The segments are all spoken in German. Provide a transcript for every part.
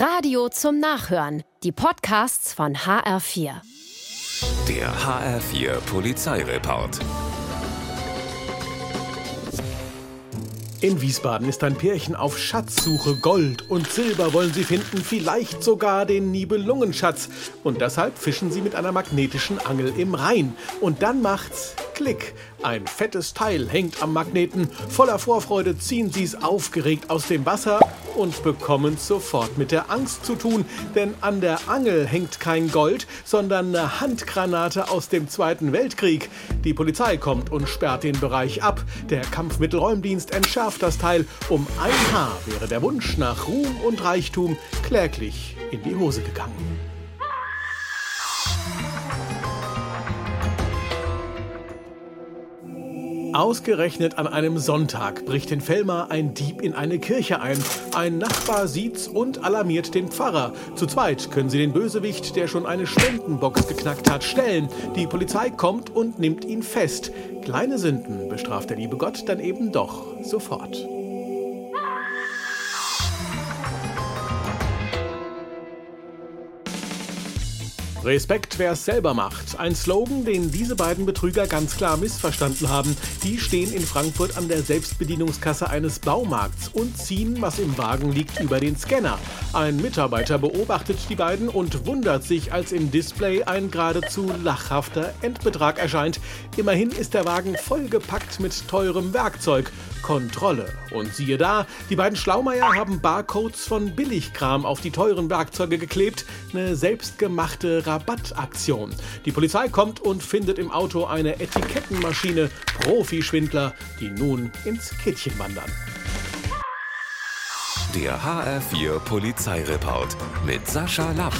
Radio zum Nachhören. Die Podcasts von HR4. Der HR4 Polizeireport. In Wiesbaden ist ein Pärchen auf Schatzsuche. Gold und Silber wollen sie finden, vielleicht sogar den Nibelungenschatz. Und deshalb fischen sie mit einer magnetischen Angel im Rhein. Und dann macht's Klick. Ein fettes Teil hängt am Magneten. Voller Vorfreude ziehen sie es aufgeregt aus dem Wasser und bekommen sofort mit der Angst zu tun, denn an der Angel hängt kein Gold, sondern eine Handgranate aus dem Zweiten Weltkrieg. Die Polizei kommt und sperrt den Bereich ab. Der Kampfmittelräumdienst entschärft das Teil. Um ein Haar wäre der Wunsch nach Ruhm und Reichtum kläglich in die Hose gegangen. Ausgerechnet an einem Sonntag bricht in Fellmar ein Dieb in eine Kirche ein. Ein Nachbar sieht's und alarmiert den Pfarrer. Zu zweit können sie den Bösewicht, der schon eine Spendenbox geknackt hat, stellen. Die Polizei kommt und nimmt ihn fest. Kleine Sünden bestraft der liebe Gott dann eben doch sofort. Respekt, wer es selber macht. Ein Slogan, den diese beiden Betrüger ganz klar missverstanden haben. Die stehen in Frankfurt an der Selbstbedienungskasse eines Baumarkts und ziehen, was im Wagen liegt, über den Scanner. Ein Mitarbeiter beobachtet die beiden und wundert sich, als im Display ein geradezu lachhafter Endbetrag erscheint. Immerhin ist der Wagen vollgepackt mit teurem Werkzeug. Kontrolle. Und siehe da, die beiden Schlaumeier haben Barcodes von Billigkram auf die teuren Werkzeuge geklebt. Eine selbstgemachte Rabattaktion. Die Polizei kommt und findet im Auto eine Etikettenmaschine. Profi-Schwindler, die nun ins Kittchen wandern. Der HR4 Polizeireport mit Sascha Lapp.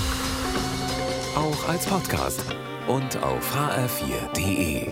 Auch als Podcast und auf hr4.de.